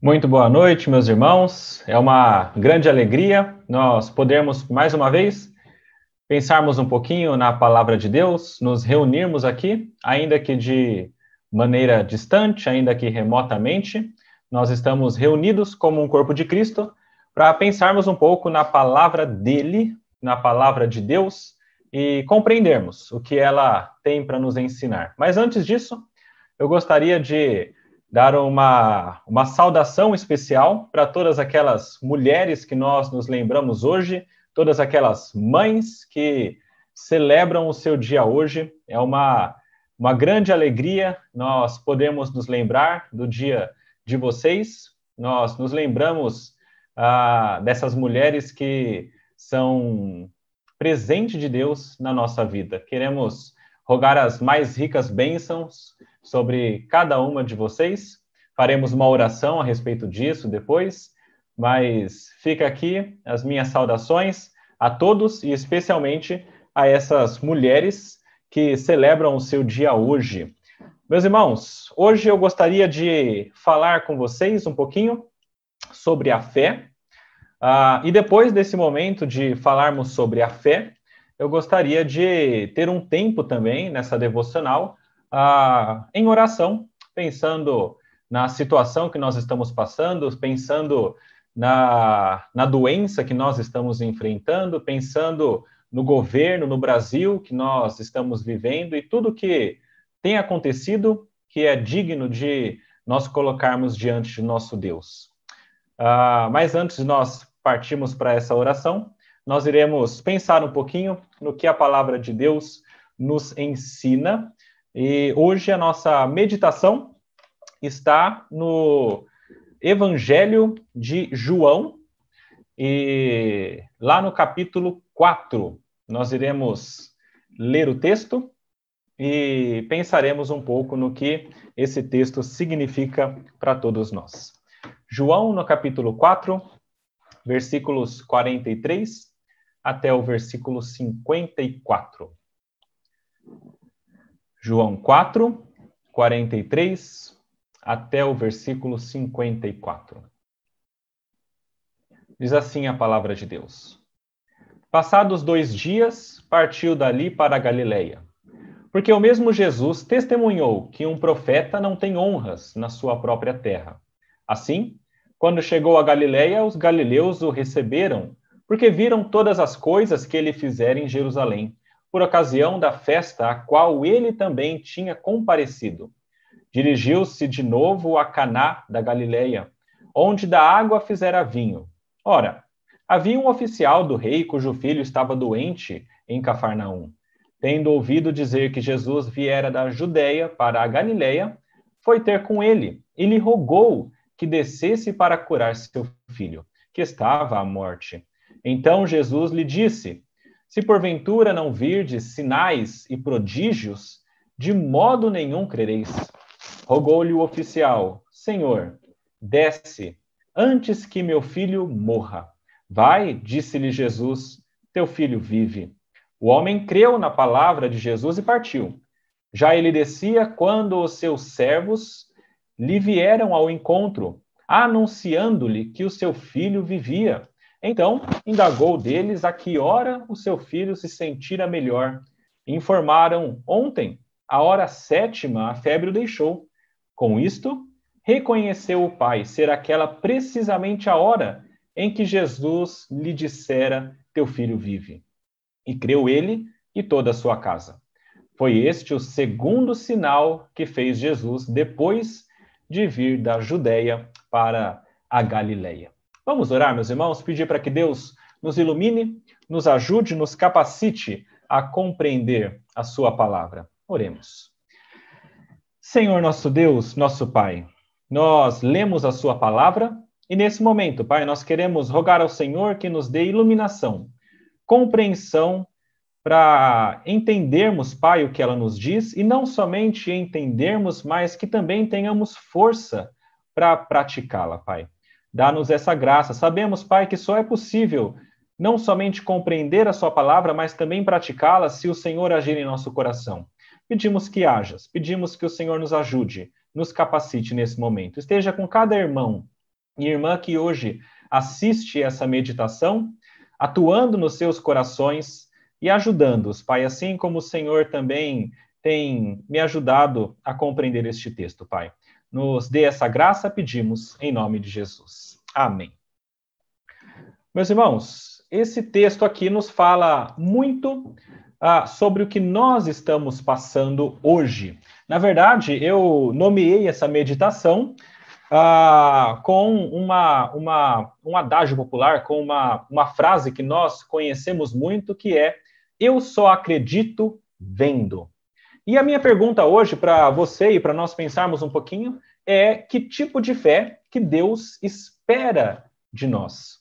Muito boa noite, meus irmãos. É uma grande alegria nós podermos, mais uma vez, pensarmos um pouquinho na palavra de Deus, nos reunirmos aqui, ainda que de maneira distante, ainda que remotamente. Nós estamos reunidos como um corpo de Cristo para pensarmos um pouco na palavra dele, na palavra de Deus e compreendermos o que ela tem para nos ensinar. Mas antes disso, eu gostaria de dar uma, uma saudação especial para todas aquelas mulheres que nós nos lembramos hoje, todas aquelas mães que celebram o seu dia hoje. É uma, uma grande alegria nós podemos nos lembrar do dia de vocês. Nós nos lembramos ah, dessas mulheres que são presente de Deus na nossa vida. Queremos rogar as mais ricas bênçãos sobre cada uma de vocês. Faremos uma oração a respeito disso depois, mas fica aqui as minhas saudações a todos e especialmente a essas mulheres que celebram o seu dia hoje. Meus irmãos, hoje eu gostaria de falar com vocês um pouquinho sobre a fé. Uh, e depois desse momento de falarmos sobre a fé, eu gostaria de ter um tempo também nessa devocional ah, em oração, pensando na situação que nós estamos passando, pensando na, na doença que nós estamos enfrentando, pensando no governo, no Brasil que nós estamos vivendo e tudo que tem acontecido que é digno de nós colocarmos diante de nosso Deus. Ah, mas antes de nós partirmos para essa oração, nós iremos pensar um pouquinho no que a palavra de Deus nos ensina e hoje a nossa meditação está no Evangelho de João, e lá no capítulo 4, nós iremos ler o texto e pensaremos um pouco no que esse texto significa para todos nós. João, no capítulo 4, versículos 43 até o versículo 54. João 4, 43 até o versículo 54. Diz assim a palavra de Deus. Passados dois dias, partiu dali para a Galileia, porque o mesmo Jesus testemunhou que um profeta não tem honras na sua própria terra. Assim, quando chegou a Galileia, os galileus o receberam, porque viram todas as coisas que ele fizera em Jerusalém por ocasião da festa a qual ele também tinha comparecido. Dirigiu-se de novo a Caná da Galileia, onde da água fizera vinho. Ora, havia um oficial do rei cujo filho estava doente em Cafarnaum. Tendo ouvido dizer que Jesus viera da Judéia para a Galileia, foi ter com ele e lhe rogou que descesse para curar seu filho, que estava à morte. Então Jesus lhe disse: se porventura não virdes sinais e prodígios, de modo nenhum crereis. Rogou-lhe o oficial: Senhor, desce, antes que meu filho morra. Vai, disse-lhe Jesus, teu filho vive. O homem creu na palavra de Jesus e partiu. Já ele descia quando os seus servos lhe vieram ao encontro, anunciando-lhe que o seu filho vivia. Então, indagou deles a que hora o seu filho se sentira melhor. Informaram ontem, a hora sétima, a febre o deixou. Com isto, reconheceu o pai ser aquela precisamente a hora em que Jesus lhe dissera: Teu filho vive. E creu ele e toda a sua casa. Foi este o segundo sinal que fez Jesus depois de vir da Judéia para a Galileia. Vamos orar, meus irmãos, pedir para que Deus nos ilumine, nos ajude, nos capacite a compreender a Sua palavra. Oremos. Senhor nosso Deus, nosso Pai, nós lemos a Sua palavra e nesse momento, Pai, nós queremos rogar ao Senhor que nos dê iluminação, compreensão para entendermos, Pai, o que ela nos diz e não somente entendermos, mas que também tenhamos força para praticá-la, Pai. Dá-nos essa graça. Sabemos, Pai, que só é possível não somente compreender a Sua palavra, mas também praticá-la se o Senhor agir em nosso coração. Pedimos que hajas, pedimos que o Senhor nos ajude, nos capacite nesse momento. Esteja com cada irmão e irmã que hoje assiste essa meditação, atuando nos seus corações e ajudando-os, Pai, assim como o Senhor também tem me ajudado a compreender este texto, Pai. Nos dê essa graça, pedimos, em nome de Jesus. Amém. Meus irmãos, esse texto aqui nos fala muito ah, sobre o que nós estamos passando hoje. Na verdade, eu nomeei essa meditação ah, com uma, uma, um adágio popular, com uma, uma frase que nós conhecemos muito, que é Eu só acredito vendo. E a minha pergunta hoje para você e para nós pensarmos um pouquinho é que tipo de fé que Deus espera de nós.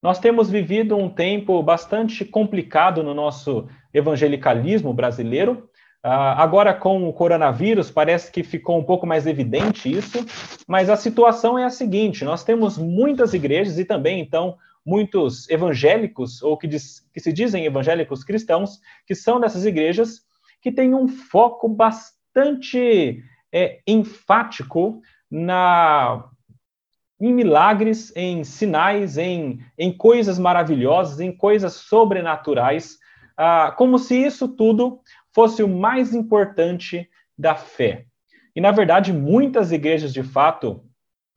Nós temos vivido um tempo bastante complicado no nosso evangelicalismo brasileiro, Uh, agora, com o coronavírus, parece que ficou um pouco mais evidente isso, mas a situação é a seguinte: nós temos muitas igrejas e também, então, muitos evangélicos, ou que, diz, que se dizem evangélicos cristãos, que são dessas igrejas, que têm um foco bastante é, enfático na, em milagres, em sinais, em, em coisas maravilhosas, em coisas sobrenaturais, uh, como se isso tudo fosse o mais importante da fé. E, na verdade, muitas igrejas, de fato,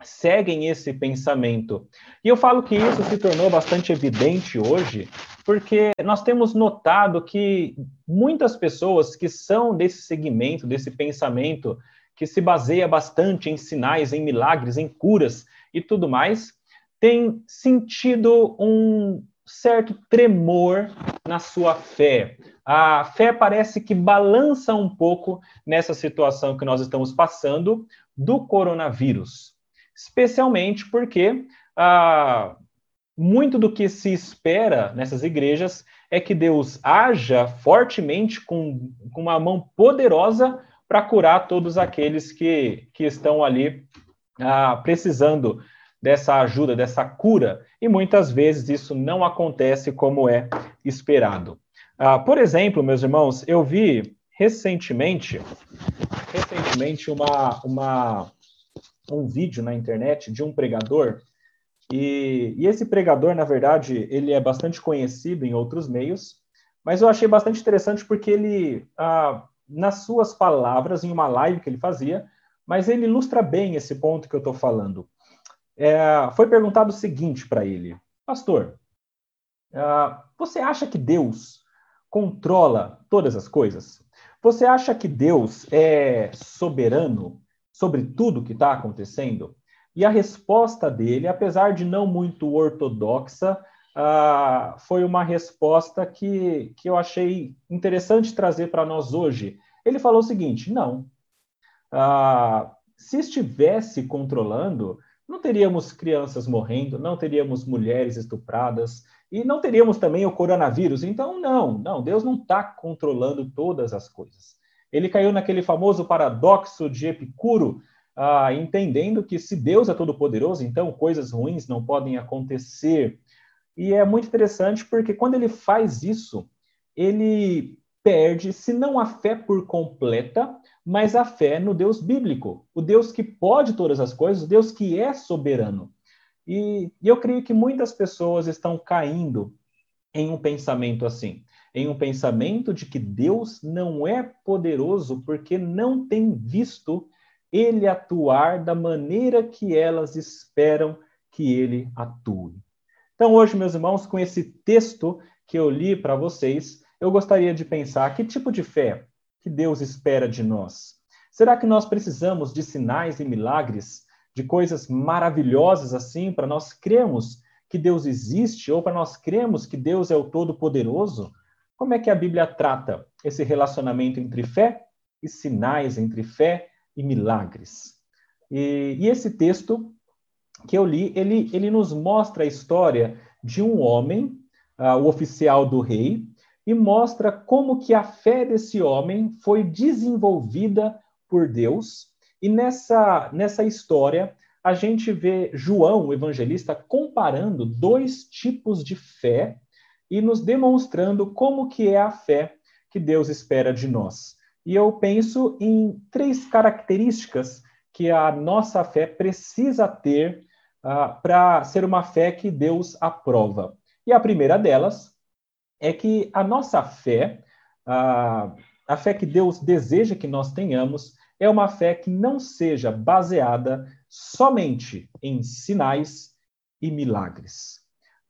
seguem esse pensamento. E eu falo que isso se tornou bastante evidente hoje, porque nós temos notado que muitas pessoas que são desse segmento, desse pensamento, que se baseia bastante em sinais, em milagres, em curas e tudo mais, têm sentido um certo tremor na sua fé, a fé parece que balança um pouco nessa situação que nós estamos passando do coronavírus, especialmente porque ah, muito do que se espera nessas igrejas é que Deus haja fortemente com, com uma mão poderosa para curar todos aqueles que, que estão ali ah, precisando dessa ajuda, dessa cura, e muitas vezes isso não acontece como é esperado. Ah, por exemplo, meus irmãos, eu vi recentemente, recentemente uma, uma, um vídeo na internet de um pregador, e, e esse pregador, na verdade, ele é bastante conhecido em outros meios, mas eu achei bastante interessante porque ele, ah, nas suas palavras, em uma live que ele fazia, mas ele ilustra bem esse ponto que eu estou falando. É, foi perguntado o seguinte para ele: Pastor, ah, você acha que Deus controla todas as coisas? Você acha que Deus é soberano sobre tudo que está acontecendo? E a resposta dele, apesar de não muito ortodoxa, uh, foi uma resposta que, que eu achei interessante trazer para nós hoje. Ele falou o seguinte: não. Uh, se estivesse controlando, não teríamos crianças morrendo, não teríamos mulheres estupradas, e não teríamos também o coronavírus. Então, não, não, Deus não está controlando todas as coisas. Ele caiu naquele famoso paradoxo de Epicuro, ah, entendendo que se Deus é todo-poderoso, então coisas ruins não podem acontecer. E é muito interessante porque quando ele faz isso, ele perde, se não a fé por completa, mas a fé no Deus bíblico, o Deus que pode todas as coisas, o Deus que é soberano. E, e eu creio que muitas pessoas estão caindo em um pensamento assim, em um pensamento de que Deus não é poderoso porque não tem visto ele atuar da maneira que elas esperam que ele atue. Então, hoje, meus irmãos, com esse texto que eu li para vocês, eu gostaria de pensar que tipo de fé que Deus espera de nós. Será que nós precisamos de sinais e milagres de coisas maravilhosas assim, para nós cremos que Deus existe ou para nós cremos que Deus é o Todo-Poderoso? Como é que a Bíblia trata esse relacionamento entre fé e sinais, entre fé e milagres? E, e esse texto que eu li, ele, ele nos mostra a história de um homem, uh, o oficial do rei, e mostra como que a fé desse homem foi desenvolvida por Deus e nessa, nessa história, a gente vê João, o evangelista, comparando dois tipos de fé e nos demonstrando como que é a fé que Deus espera de nós. E eu penso em três características que a nossa fé precisa ter uh, para ser uma fé que Deus aprova. E a primeira delas é que a nossa fé, uh, a fé que Deus deseja que nós tenhamos, é uma fé que não seja baseada somente em sinais e milagres.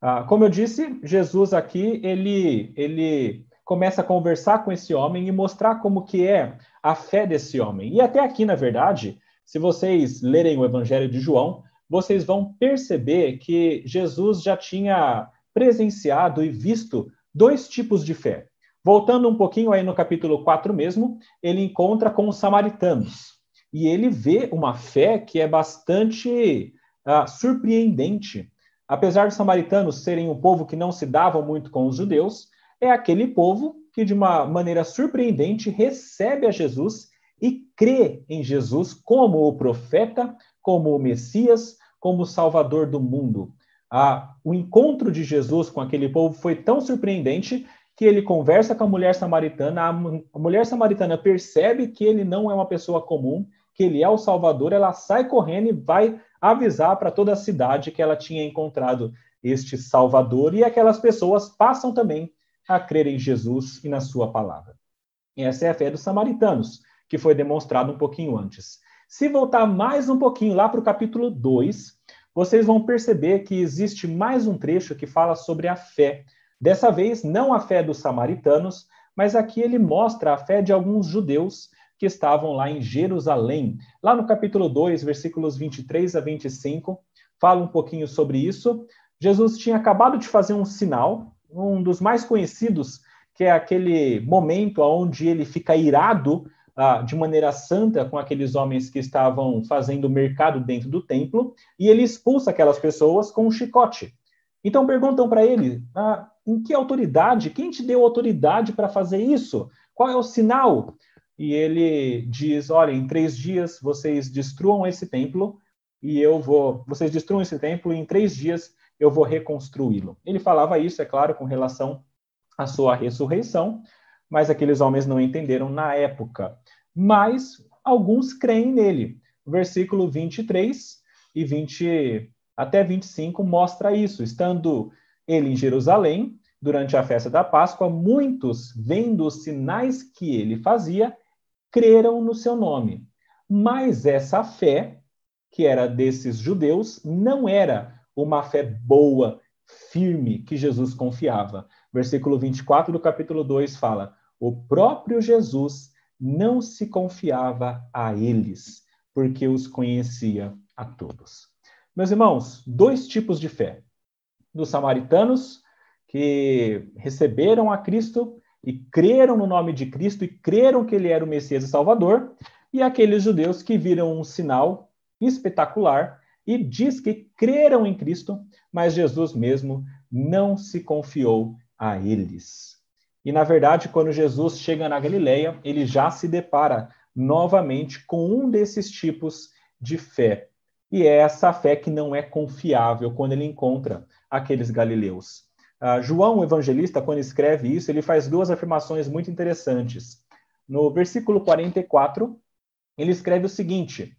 Uh, como eu disse, Jesus aqui ele ele começa a conversar com esse homem e mostrar como que é a fé desse homem. E até aqui, na verdade, se vocês lerem o Evangelho de João, vocês vão perceber que Jesus já tinha presenciado e visto dois tipos de fé. Voltando um pouquinho aí no capítulo 4 mesmo, ele encontra com os samaritanos. E ele vê uma fé que é bastante uh, surpreendente. Apesar dos samaritanos serem um povo que não se dava muito com os judeus, é aquele povo que, de uma maneira surpreendente, recebe a Jesus e crê em Jesus como o profeta, como o Messias, como o Salvador do mundo. Ah, o encontro de Jesus com aquele povo foi tão surpreendente que ele conversa com a mulher samaritana, a mulher samaritana percebe que ele não é uma pessoa comum, que ele é o Salvador, ela sai correndo e vai avisar para toda a cidade que ela tinha encontrado este Salvador, e aquelas pessoas passam também a crer em Jesus e na sua palavra. Essa é a fé dos samaritanos, que foi demonstrado um pouquinho antes. Se voltar mais um pouquinho lá para o capítulo 2, vocês vão perceber que existe mais um trecho que fala sobre a fé. Dessa vez, não a fé dos samaritanos, mas aqui ele mostra a fé de alguns judeus que estavam lá em Jerusalém. Lá no capítulo 2, versículos 23 a 25, fala um pouquinho sobre isso. Jesus tinha acabado de fazer um sinal, um dos mais conhecidos, que é aquele momento onde ele fica irado ah, de maneira santa com aqueles homens que estavam fazendo mercado dentro do templo, e ele expulsa aquelas pessoas com um chicote. Então perguntam para ele: ah, em que autoridade? Quem te deu autoridade para fazer isso? Qual é o sinal? E ele diz: olha, em três dias vocês destruam esse templo e eu vou. Vocês destruam esse templo e em três dias eu vou reconstruí-lo. Ele falava isso, é claro, com relação à sua ressurreição, mas aqueles homens não entenderam na época. Mas alguns creem nele. Versículo 23 e 20 até 25 mostra isso. Estando ele em Jerusalém, durante a festa da Páscoa, muitos, vendo os sinais que ele fazia, creram no seu nome. Mas essa fé, que era desses judeus, não era uma fé boa, firme, que Jesus confiava. Versículo 24 do capítulo 2 fala: O próprio Jesus não se confiava a eles, porque os conhecia a todos. Meus irmãos, dois tipos de fé: dos samaritanos, que receberam a Cristo e creram no nome de Cristo e creram que ele era o Messias e Salvador, e aqueles judeus que viram um sinal espetacular e diz que creram em Cristo, mas Jesus mesmo não se confiou a eles. E na verdade, quando Jesus chega na Galileia, ele já se depara novamente com um desses tipos de fé. E é essa fé que não é confiável quando ele encontra aqueles galileus. Uh, João, o evangelista, quando escreve isso, ele faz duas afirmações muito interessantes. No versículo 44, ele escreve o seguinte: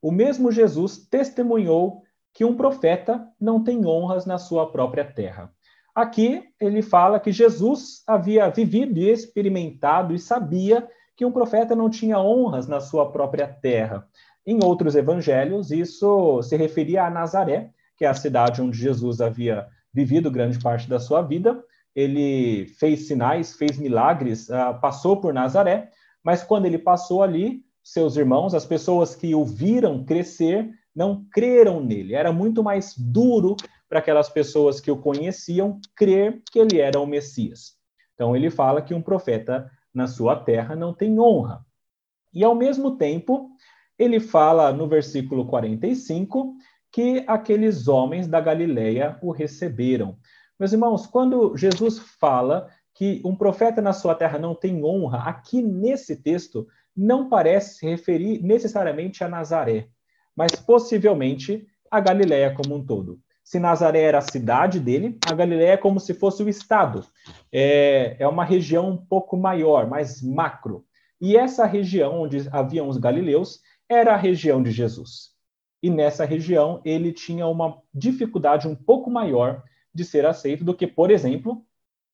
o mesmo Jesus testemunhou que um profeta não tem honras na sua própria terra. Aqui ele fala que Jesus havia vivido e experimentado e sabia que um profeta não tinha honras na sua própria terra. Em outros evangelhos, isso se referia a Nazaré, que é a cidade onde Jesus havia vivido grande parte da sua vida. Ele fez sinais, fez milagres, uh, passou por Nazaré, mas quando ele passou ali, seus irmãos, as pessoas que o viram crescer, não creram nele. Era muito mais duro para aquelas pessoas que o conheciam crer que ele era o Messias. Então ele fala que um profeta na sua terra não tem honra. E ao mesmo tempo, ele fala no versículo 45 que aqueles homens da Galileia o receberam. Meus irmãos, quando Jesus fala que um profeta na sua terra não tem honra, aqui nesse texto não parece se referir necessariamente a Nazaré, mas possivelmente a Galileia como um todo. Se Nazaré era a cidade dele, a Galileia é como se fosse o estado. É, é uma região um pouco maior, mais macro. E essa região onde haviam os galileus era a região de Jesus. e nessa região ele tinha uma dificuldade um pouco maior de ser aceito do que, por exemplo,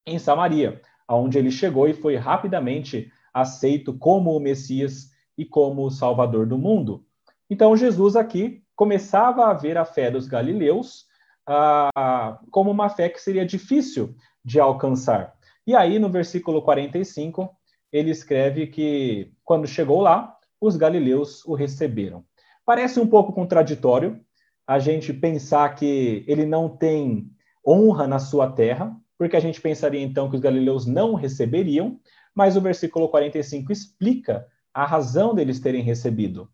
em Samaria, aonde ele chegou e foi rapidamente aceito como o Messias e como o Salvador do mundo. Então Jesus aqui começava a ver a fé dos galileus ah, como uma fé que seria difícil de alcançar. E aí, no versículo 45, ele escreve que quando chegou lá, os galileus o receberam. Parece um pouco contraditório a gente pensar que ele não tem honra na sua terra, porque a gente pensaria então que os galileus não receberiam, mas o versículo 45 explica a razão deles terem recebido.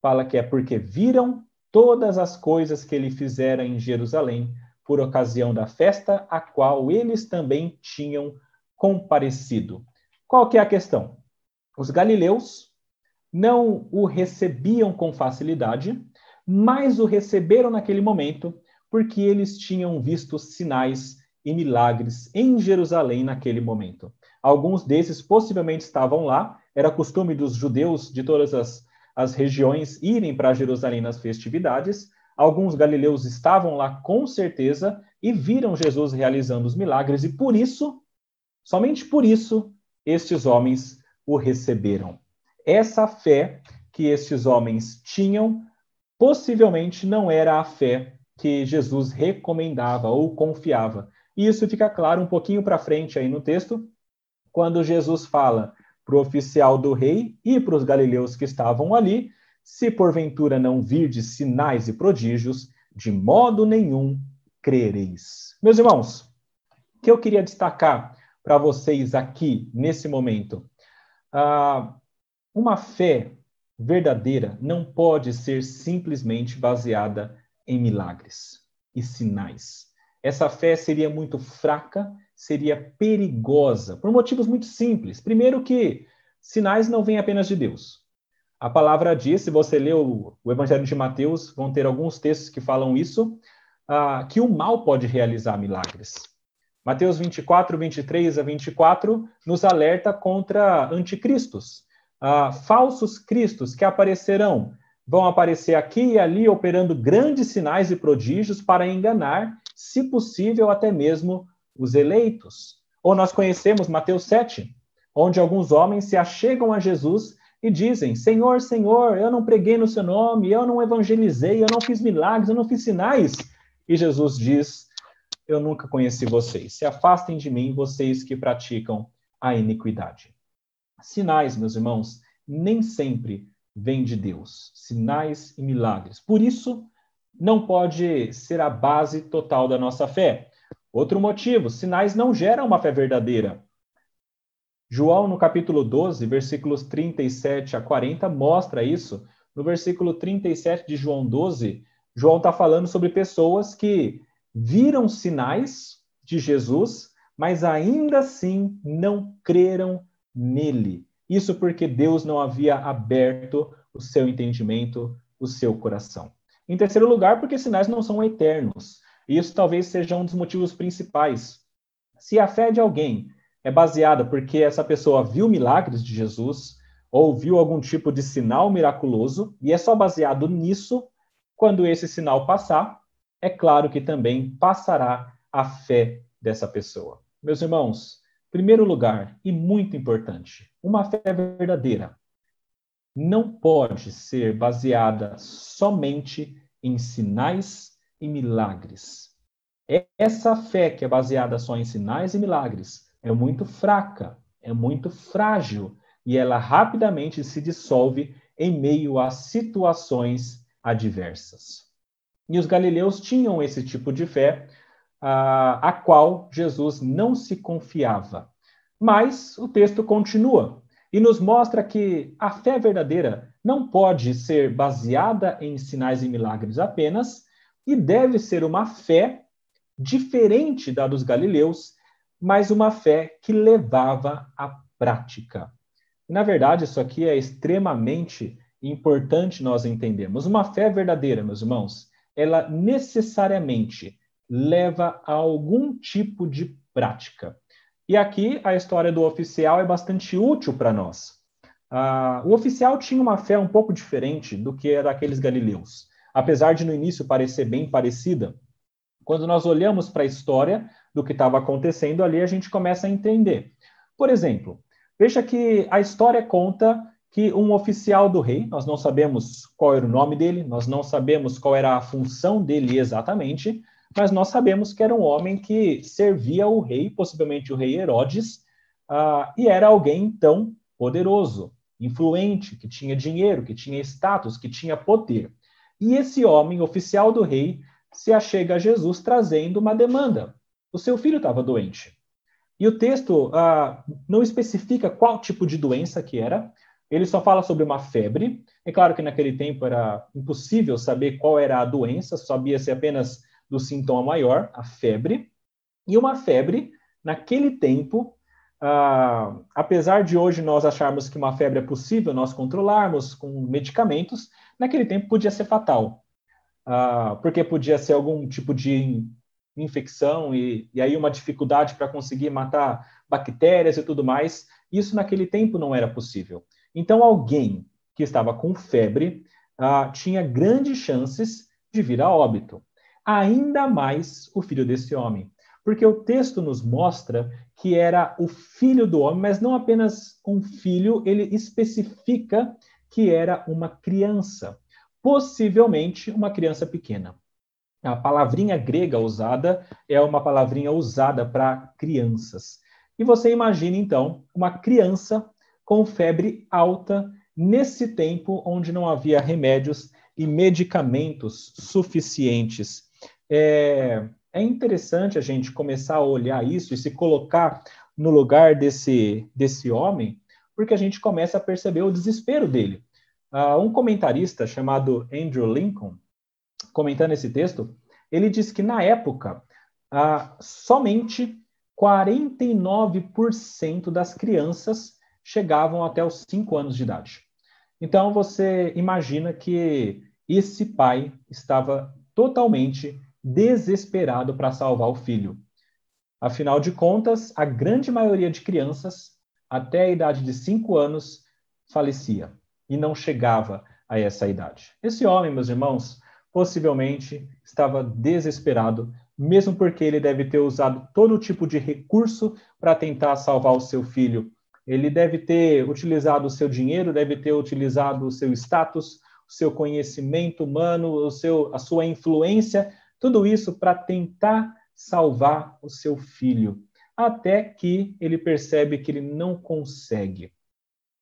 Fala que é porque viram todas as coisas que ele fizera em Jerusalém por ocasião da festa a qual eles também tinham comparecido. Qual que é a questão? Os galileus não o recebiam com facilidade, mas o receberam naquele momento porque eles tinham visto sinais e milagres em Jerusalém naquele momento. Alguns desses possivelmente estavam lá, era costume dos judeus de todas as, as regiões irem para Jerusalém nas festividades. Alguns galileus estavam lá com certeza e viram Jesus realizando os milagres, e por isso, somente por isso, estes homens o receberam. Essa fé que estes homens tinham possivelmente não era a fé que Jesus recomendava ou confiava. E isso fica claro um pouquinho para frente aí no texto, quando Jesus fala para o oficial do rei e para os galileus que estavam ali: se porventura não virdes sinais e prodígios, de modo nenhum crereis. Meus irmãos, o que eu queria destacar para vocês aqui nesse momento? Ah, uma fé verdadeira não pode ser simplesmente baseada em milagres e sinais. Essa fé seria muito fraca, seria perigosa, por motivos muito simples. Primeiro, que sinais não vêm apenas de Deus. A palavra diz, se você o, o Evangelho de Mateus, vão ter alguns textos que falam isso, ah, que o mal pode realizar milagres. Mateus 24, 23 a 24 nos alerta contra anticristos ah, falsos cristos que aparecerão, vão aparecer aqui e ali operando grandes sinais e prodígios para enganar, se possível, até mesmo os eleitos. Ou nós conhecemos Mateus 7, onde alguns homens se achegam a Jesus e dizem: Senhor, Senhor, eu não preguei no seu nome, eu não evangelizei, eu não fiz milagres, eu não fiz sinais. E Jesus diz: Eu nunca conheci vocês. Se afastem de mim, vocês que praticam a iniquidade. Sinais, meus irmãos, nem sempre vêm de Deus. Sinais e milagres. Por isso, não pode ser a base total da nossa fé. Outro motivo: sinais não geram uma fé verdadeira. João, no capítulo 12, versículos 37 a 40, mostra isso. No versículo 37 de João 12, João está falando sobre pessoas que viram sinais de Jesus, mas ainda assim não creram nele. Isso porque Deus não havia aberto o seu entendimento, o seu coração. Em terceiro lugar, porque sinais não são eternos. E isso talvez seja um dos motivos principais. Se a fé de alguém é baseada porque essa pessoa viu milagres de Jesus ou viu algum tipo de sinal miraculoso e é só baseado nisso, quando esse sinal passar, é claro que também passará a fé dessa pessoa. Meus irmãos, Primeiro lugar, e muito importante, uma fé verdadeira não pode ser baseada somente em sinais e milagres. Essa fé que é baseada só em sinais e milagres é muito fraca, é muito frágil e ela rapidamente se dissolve em meio a situações adversas. E os galileus tinham esse tipo de fé, a, a qual Jesus não se confiava. Mas o texto continua e nos mostra que a fé verdadeira não pode ser baseada em sinais e milagres apenas, e deve ser uma fé diferente da dos galileus, mas uma fé que levava à prática. Na verdade, isso aqui é extremamente importante nós entendermos. Uma fé verdadeira, meus irmãos, ela necessariamente leva a algum tipo de prática. E aqui a história do oficial é bastante útil para nós. Uh, o oficial tinha uma fé um pouco diferente do que a daqueles galileus. apesar de no início parecer bem parecida, quando nós olhamos para a história do que estava acontecendo ali, a gente começa a entender. Por exemplo, veja que a história conta que um oficial do rei, nós não sabemos qual era o nome dele, nós não sabemos qual era a função dele exatamente, mas nós sabemos que era um homem que servia o rei, possivelmente o rei Herodes, uh, e era alguém tão poderoso, influente, que tinha dinheiro, que tinha status, que tinha poder. E esse homem, oficial do rei, se achega a Jesus trazendo uma demanda. O seu filho estava doente. E o texto uh, não especifica qual tipo de doença que era, ele só fala sobre uma febre. É claro que naquele tempo era impossível saber qual era a doença, sabia-se apenas do sintoma maior, a febre. E uma febre, naquele tempo, uh, apesar de hoje nós acharmos que uma febre é possível nós controlarmos com medicamentos, naquele tempo podia ser fatal. Uh, porque podia ser algum tipo de infecção e, e aí uma dificuldade para conseguir matar bactérias e tudo mais. Isso naquele tempo não era possível. Então, alguém que estava com febre uh, tinha grandes chances de vir a óbito ainda mais o filho desse homem. Porque o texto nos mostra que era o filho do homem, mas não apenas um filho, ele especifica que era uma criança, possivelmente uma criança pequena. A palavrinha grega usada é uma palavrinha usada para crianças. E você imagina, então, uma criança com febre alta nesse tempo onde não havia remédios e medicamentos suficientes é, é interessante a gente começar a olhar isso e se colocar no lugar desse, desse homem, porque a gente começa a perceber o desespero dele. Uh, um comentarista chamado Andrew Lincoln, comentando esse texto, ele diz que na época uh, somente 49% das crianças chegavam até os 5 anos de idade. Então você imagina que esse pai estava totalmente desesperado para salvar o filho. Afinal de contas, a grande maioria de crianças, até a idade de 5 anos, falecia e não chegava a essa idade. Esse homem, meus irmãos, possivelmente estava desesperado, mesmo porque ele deve ter usado todo tipo de recurso para tentar salvar o seu filho. Ele deve ter utilizado o seu dinheiro, deve ter utilizado o seu status, o seu conhecimento humano, o seu, a sua influência tudo isso para tentar salvar o seu filho, até que ele percebe que ele não consegue.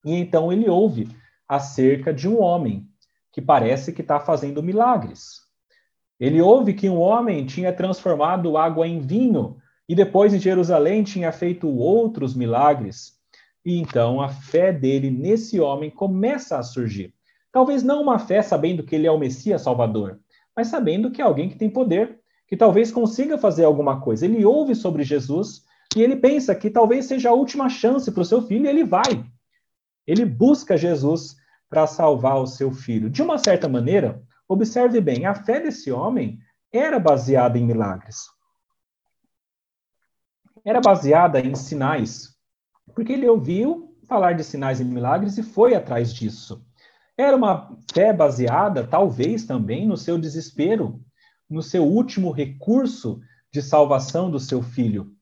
E então ele ouve acerca de um homem que parece que está fazendo milagres. Ele ouve que um homem tinha transformado água em vinho e depois em Jerusalém tinha feito outros milagres. E então a fé dele nesse homem começa a surgir. Talvez não uma fé sabendo que ele é o Messias Salvador, mas sabendo que é alguém que tem poder, que talvez consiga fazer alguma coisa. Ele ouve sobre Jesus e ele pensa que talvez seja a última chance para o seu filho e ele vai. Ele busca Jesus para salvar o seu filho. De uma certa maneira, observe bem, a fé desse homem era baseada em milagres. Era baseada em sinais, porque ele ouviu falar de sinais e milagres e foi atrás disso. Era uma fé baseada, talvez também, no seu desespero, no seu último recurso de salvação do seu filho.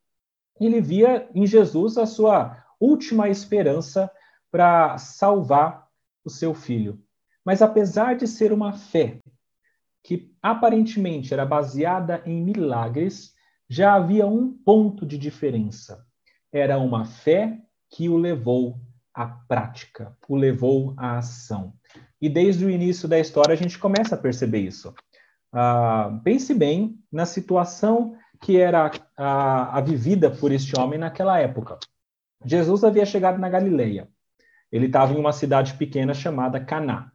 Ele via em Jesus a sua última esperança para salvar o seu filho. Mas apesar de ser uma fé que aparentemente era baseada em milagres, já havia um ponto de diferença. Era uma fé que o levou à prática, o levou à ação. E desde o início da história a gente começa a perceber isso. Uh, pense bem na situação que era a, a vivida por este homem naquela época. Jesus havia chegado na Galileia. Ele estava em uma cidade pequena chamada Caná.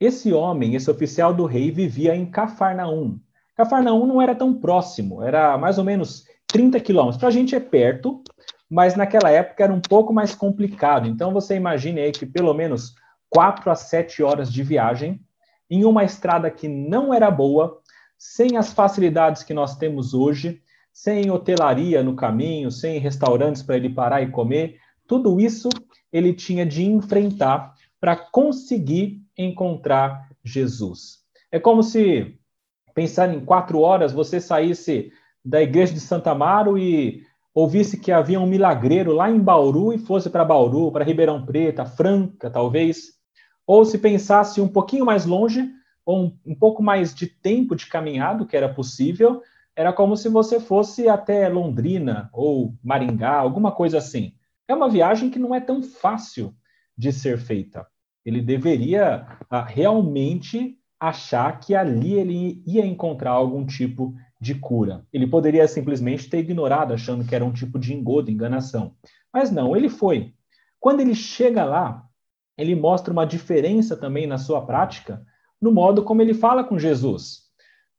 Esse homem, esse oficial do rei, vivia em Cafarnaum. Cafarnaum não era tão próximo, era mais ou menos 30 quilômetros. Para a gente é perto, mas naquela época era um pouco mais complicado. Então você imagine aí que pelo menos quatro a sete horas de viagem em uma estrada que não era boa, sem as facilidades que nós temos hoje, sem hotelaria no caminho, sem restaurantes para ele parar e comer, tudo isso ele tinha de enfrentar para conseguir encontrar Jesus. É como se, pensar em quatro horas, você saísse da igreja de Santa Amaro e ouvisse que havia um milagreiro lá em Bauru e fosse para Bauru, para Ribeirão Preto, Franca, talvez. Ou se pensasse um pouquinho mais longe, ou um, um pouco mais de tempo de caminhado, que era possível, era como se você fosse até Londrina ou Maringá, alguma coisa assim. É uma viagem que não é tão fácil de ser feita. Ele deveria ah, realmente achar que ali ele ia encontrar algum tipo de cura. Ele poderia simplesmente ter ignorado, achando que era um tipo de engodo, enganação. Mas não, ele foi. Quando ele chega lá, ele mostra uma diferença também na sua prática, no modo como ele fala com Jesus.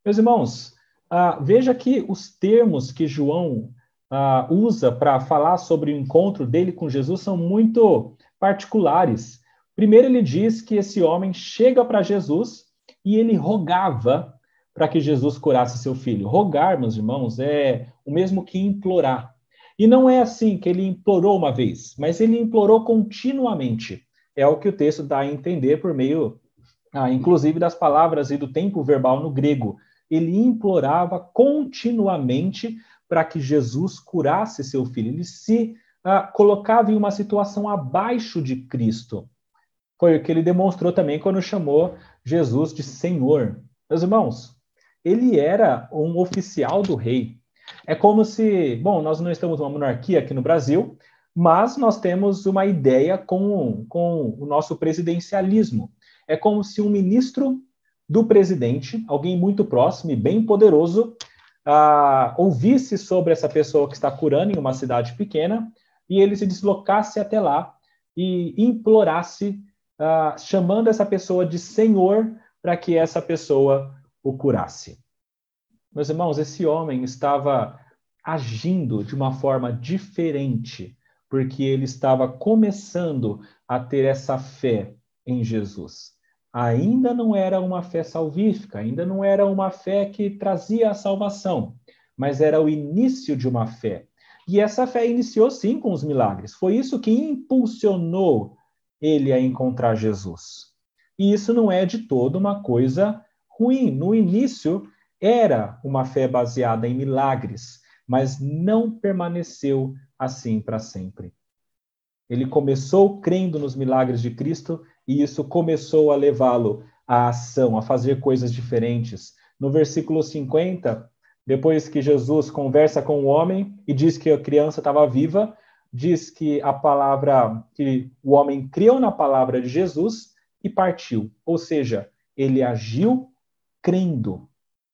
Meus irmãos, uh, veja que os termos que João uh, usa para falar sobre o encontro dele com Jesus são muito particulares. Primeiro, ele diz que esse homem chega para Jesus e ele rogava para que Jesus curasse seu filho. Rogar, meus irmãos, é o mesmo que implorar. E não é assim que ele implorou uma vez, mas ele implorou continuamente. É o que o texto dá a entender por meio, ah, inclusive, das palavras e do tempo verbal no grego. Ele implorava continuamente para que Jesus curasse seu filho. Ele se ah, colocava em uma situação abaixo de Cristo. Foi o que ele demonstrou também quando chamou Jesus de Senhor. Meus irmãos, ele era um oficial do rei. É como se, bom, nós não estamos numa monarquia aqui no Brasil, mas nós temos uma ideia com, com o nosso presidencialismo. É como se um ministro do presidente, alguém muito próximo e bem poderoso, uh, ouvisse sobre essa pessoa que está curando em uma cidade pequena e ele se deslocasse até lá e implorasse, uh, chamando essa pessoa de Senhor, para que essa pessoa o curasse. Meus irmãos, esse homem estava agindo de uma forma diferente, porque ele estava começando a ter essa fé em Jesus. Ainda não era uma fé salvífica, ainda não era uma fé que trazia a salvação, mas era o início de uma fé. E essa fé iniciou sim com os milagres. Foi isso que impulsionou ele a encontrar Jesus. E isso não é de todo uma coisa ruim. No início, era uma fé baseada em milagres, mas não permaneceu assim para sempre. Ele começou crendo nos milagres de Cristo e isso começou a levá-lo à ação, a fazer coisas diferentes. No versículo 50, depois que Jesus conversa com o homem e diz que a criança estava viva, diz que a palavra, que o homem criou na palavra de Jesus e partiu. Ou seja, ele agiu crendo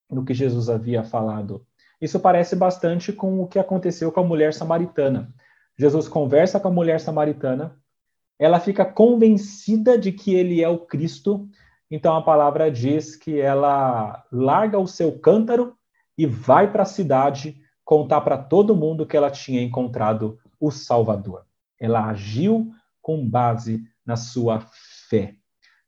no que Jesus havia falado. Isso parece bastante com o que aconteceu com a mulher samaritana. Jesus conversa com a mulher samaritana, ela fica convencida de que ele é o Cristo, então a palavra diz que ela larga o seu cântaro e vai para a cidade contar para todo mundo que ela tinha encontrado o Salvador. Ela agiu com base na sua fé.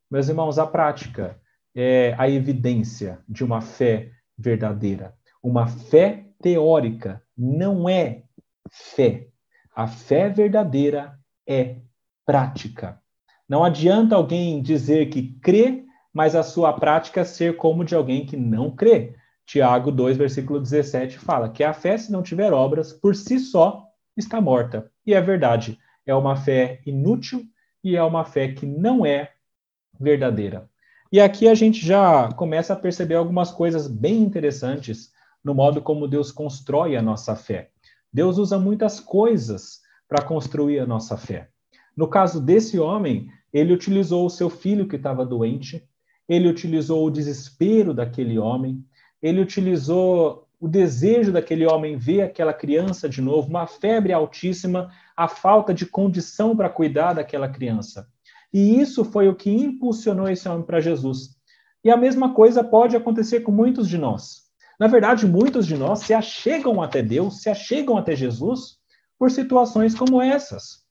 Meus irmãos, a prática é a evidência de uma fé verdadeira. Uma fé teórica não é fé. A fé verdadeira é prática. Não adianta alguém dizer que crê, mas a sua prática ser como de alguém que não crê. Tiago 2, versículo 17 fala que a fé, se não tiver obras, por si só está morta. E é verdade, é uma fé inútil e é uma fé que não é verdadeira. E aqui a gente já começa a perceber algumas coisas bem interessantes no modo como Deus constrói a nossa fé. Deus usa muitas coisas para construir a nossa fé. No caso desse homem, ele utilizou o seu filho que estava doente, ele utilizou o desespero daquele homem, ele utilizou o desejo daquele homem ver aquela criança de novo, uma febre altíssima, a falta de condição para cuidar daquela criança. E isso foi o que impulsionou esse homem para Jesus. E a mesma coisa pode acontecer com muitos de nós. Na verdade, muitos de nós se achegam até Deus, se achegam até Jesus por situações como essas.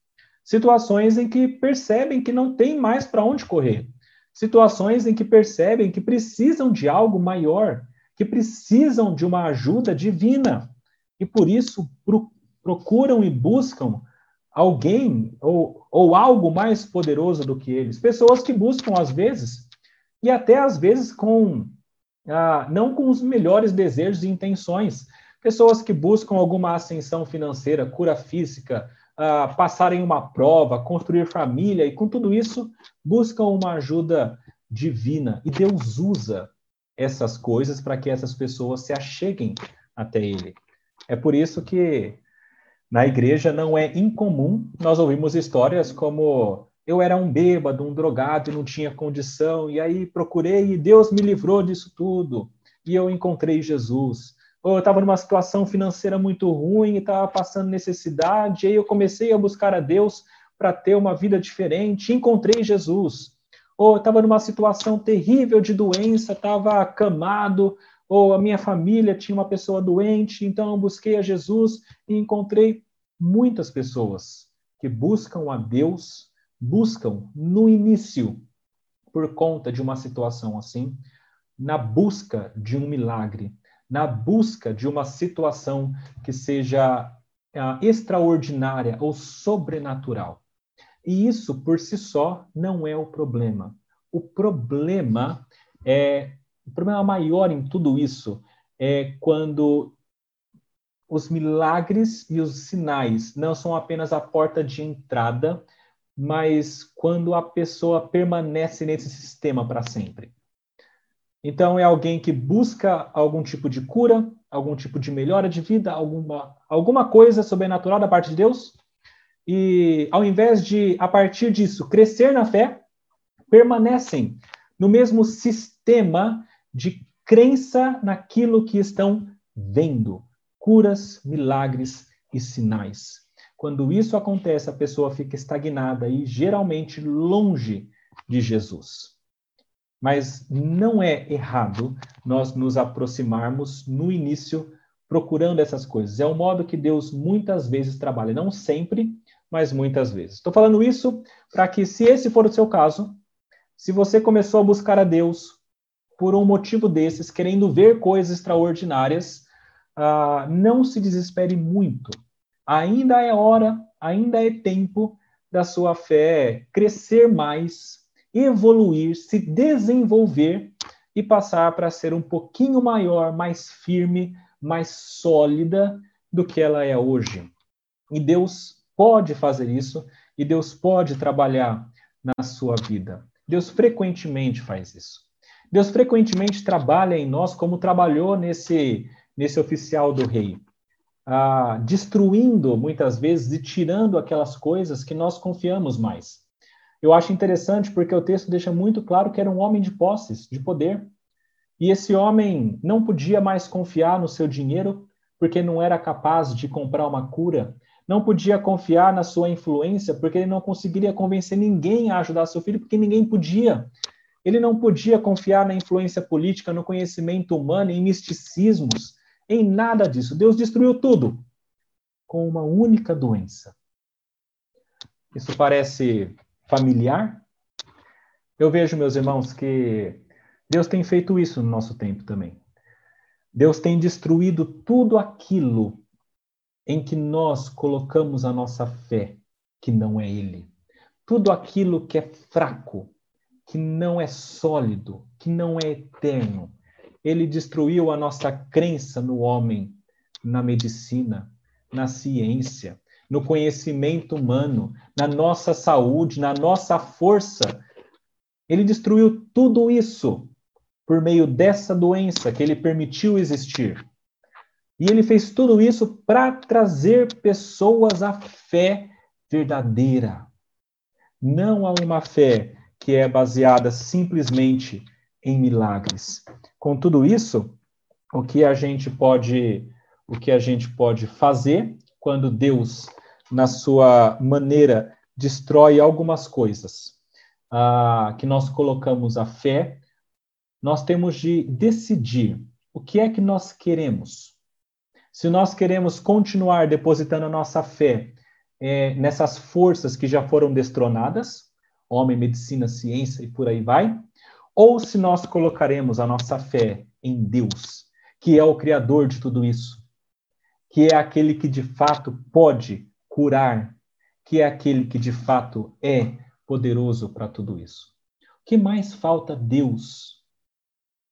Situações em que percebem que não tem mais para onde correr. Situações em que percebem que precisam de algo maior, que precisam de uma ajuda divina. E por isso procuram e buscam alguém ou, ou algo mais poderoso do que eles. Pessoas que buscam, às vezes, e até às vezes com ah, não com os melhores desejos e intenções. Pessoas que buscam alguma ascensão financeira, cura física, ah, passarem uma prova, construir família, e com tudo isso buscam uma ajuda divina. E Deus usa essas coisas para que essas pessoas se acheguem até Ele. É por isso que na igreja não é incomum nós ouvimos histórias como eu era um bêbado, um drogado e não tinha condição, e aí procurei e Deus me livrou disso tudo, e eu encontrei Jesus. Ou eu estava numa situação financeira muito ruim e estava passando necessidade, e aí eu comecei a buscar a Deus para ter uma vida diferente, encontrei Jesus. Ou estava numa situação terrível de doença, estava acamado, ou a minha família tinha uma pessoa doente, então eu busquei a Jesus e encontrei muitas pessoas que buscam a Deus buscam no início, por conta de uma situação assim, na busca de um milagre, na busca de uma situação que seja uh, extraordinária ou sobrenatural. E isso por si só não é o problema. O problema é o problema maior em tudo isso é quando os milagres e os sinais não são apenas a porta de entrada mas quando a pessoa permanece nesse sistema para sempre. Então, é alguém que busca algum tipo de cura, algum tipo de melhora de vida, alguma, alguma coisa sobrenatural da parte de Deus, e ao invés de, a partir disso, crescer na fé, permanecem no mesmo sistema de crença naquilo que estão vendo curas, milagres e sinais. Quando isso acontece, a pessoa fica estagnada e geralmente longe de Jesus. Mas não é errado nós nos aproximarmos no início procurando essas coisas. É o modo que Deus muitas vezes trabalha, não sempre, mas muitas vezes. Estou falando isso para que, se esse for o seu caso, se você começou a buscar a Deus por um motivo desses, querendo ver coisas extraordinárias, uh, não se desespere muito ainda é hora, ainda é tempo da sua fé crescer mais, evoluir, se desenvolver e passar para ser um pouquinho maior, mais firme, mais sólida do que ela é hoje. E Deus pode fazer isso e Deus pode trabalhar na sua vida. Deus frequentemente faz isso. Deus frequentemente trabalha em nós como trabalhou nesse nesse oficial do rei ah, destruindo muitas vezes e tirando aquelas coisas que nós confiamos mais. Eu acho interessante porque o texto deixa muito claro que era um homem de posses, de poder. E esse homem não podia mais confiar no seu dinheiro porque não era capaz de comprar uma cura. Não podia confiar na sua influência porque ele não conseguiria convencer ninguém a ajudar seu filho porque ninguém podia. Ele não podia confiar na influência política, no conhecimento humano, em misticismos em nada disso. Deus destruiu tudo com uma única doença. Isso parece familiar? Eu vejo, meus irmãos, que Deus tem feito isso no nosso tempo também. Deus tem destruído tudo aquilo em que nós colocamos a nossa fé, que não é Ele. Tudo aquilo que é fraco, que não é sólido, que não é eterno ele destruiu a nossa crença no homem, na medicina, na ciência, no conhecimento humano, na nossa saúde, na nossa força. Ele destruiu tudo isso por meio dessa doença que ele permitiu existir. E ele fez tudo isso para trazer pessoas à fé verdadeira. Não a uma fé que é baseada simplesmente em milagres. Com tudo isso, o que a gente pode o que a gente pode fazer quando Deus, na sua maneira, destrói algumas coisas ah, que nós colocamos a fé, nós temos de decidir o que é que nós queremos. Se nós queremos continuar depositando a nossa fé é, nessas forças que já foram destronadas, homem, medicina, ciência e por aí vai, ou se nós colocaremos a nossa fé em Deus, que é o Criador de tudo isso, que é aquele que de fato pode curar, que é aquele que de fato é poderoso para tudo isso. que mais falta Deus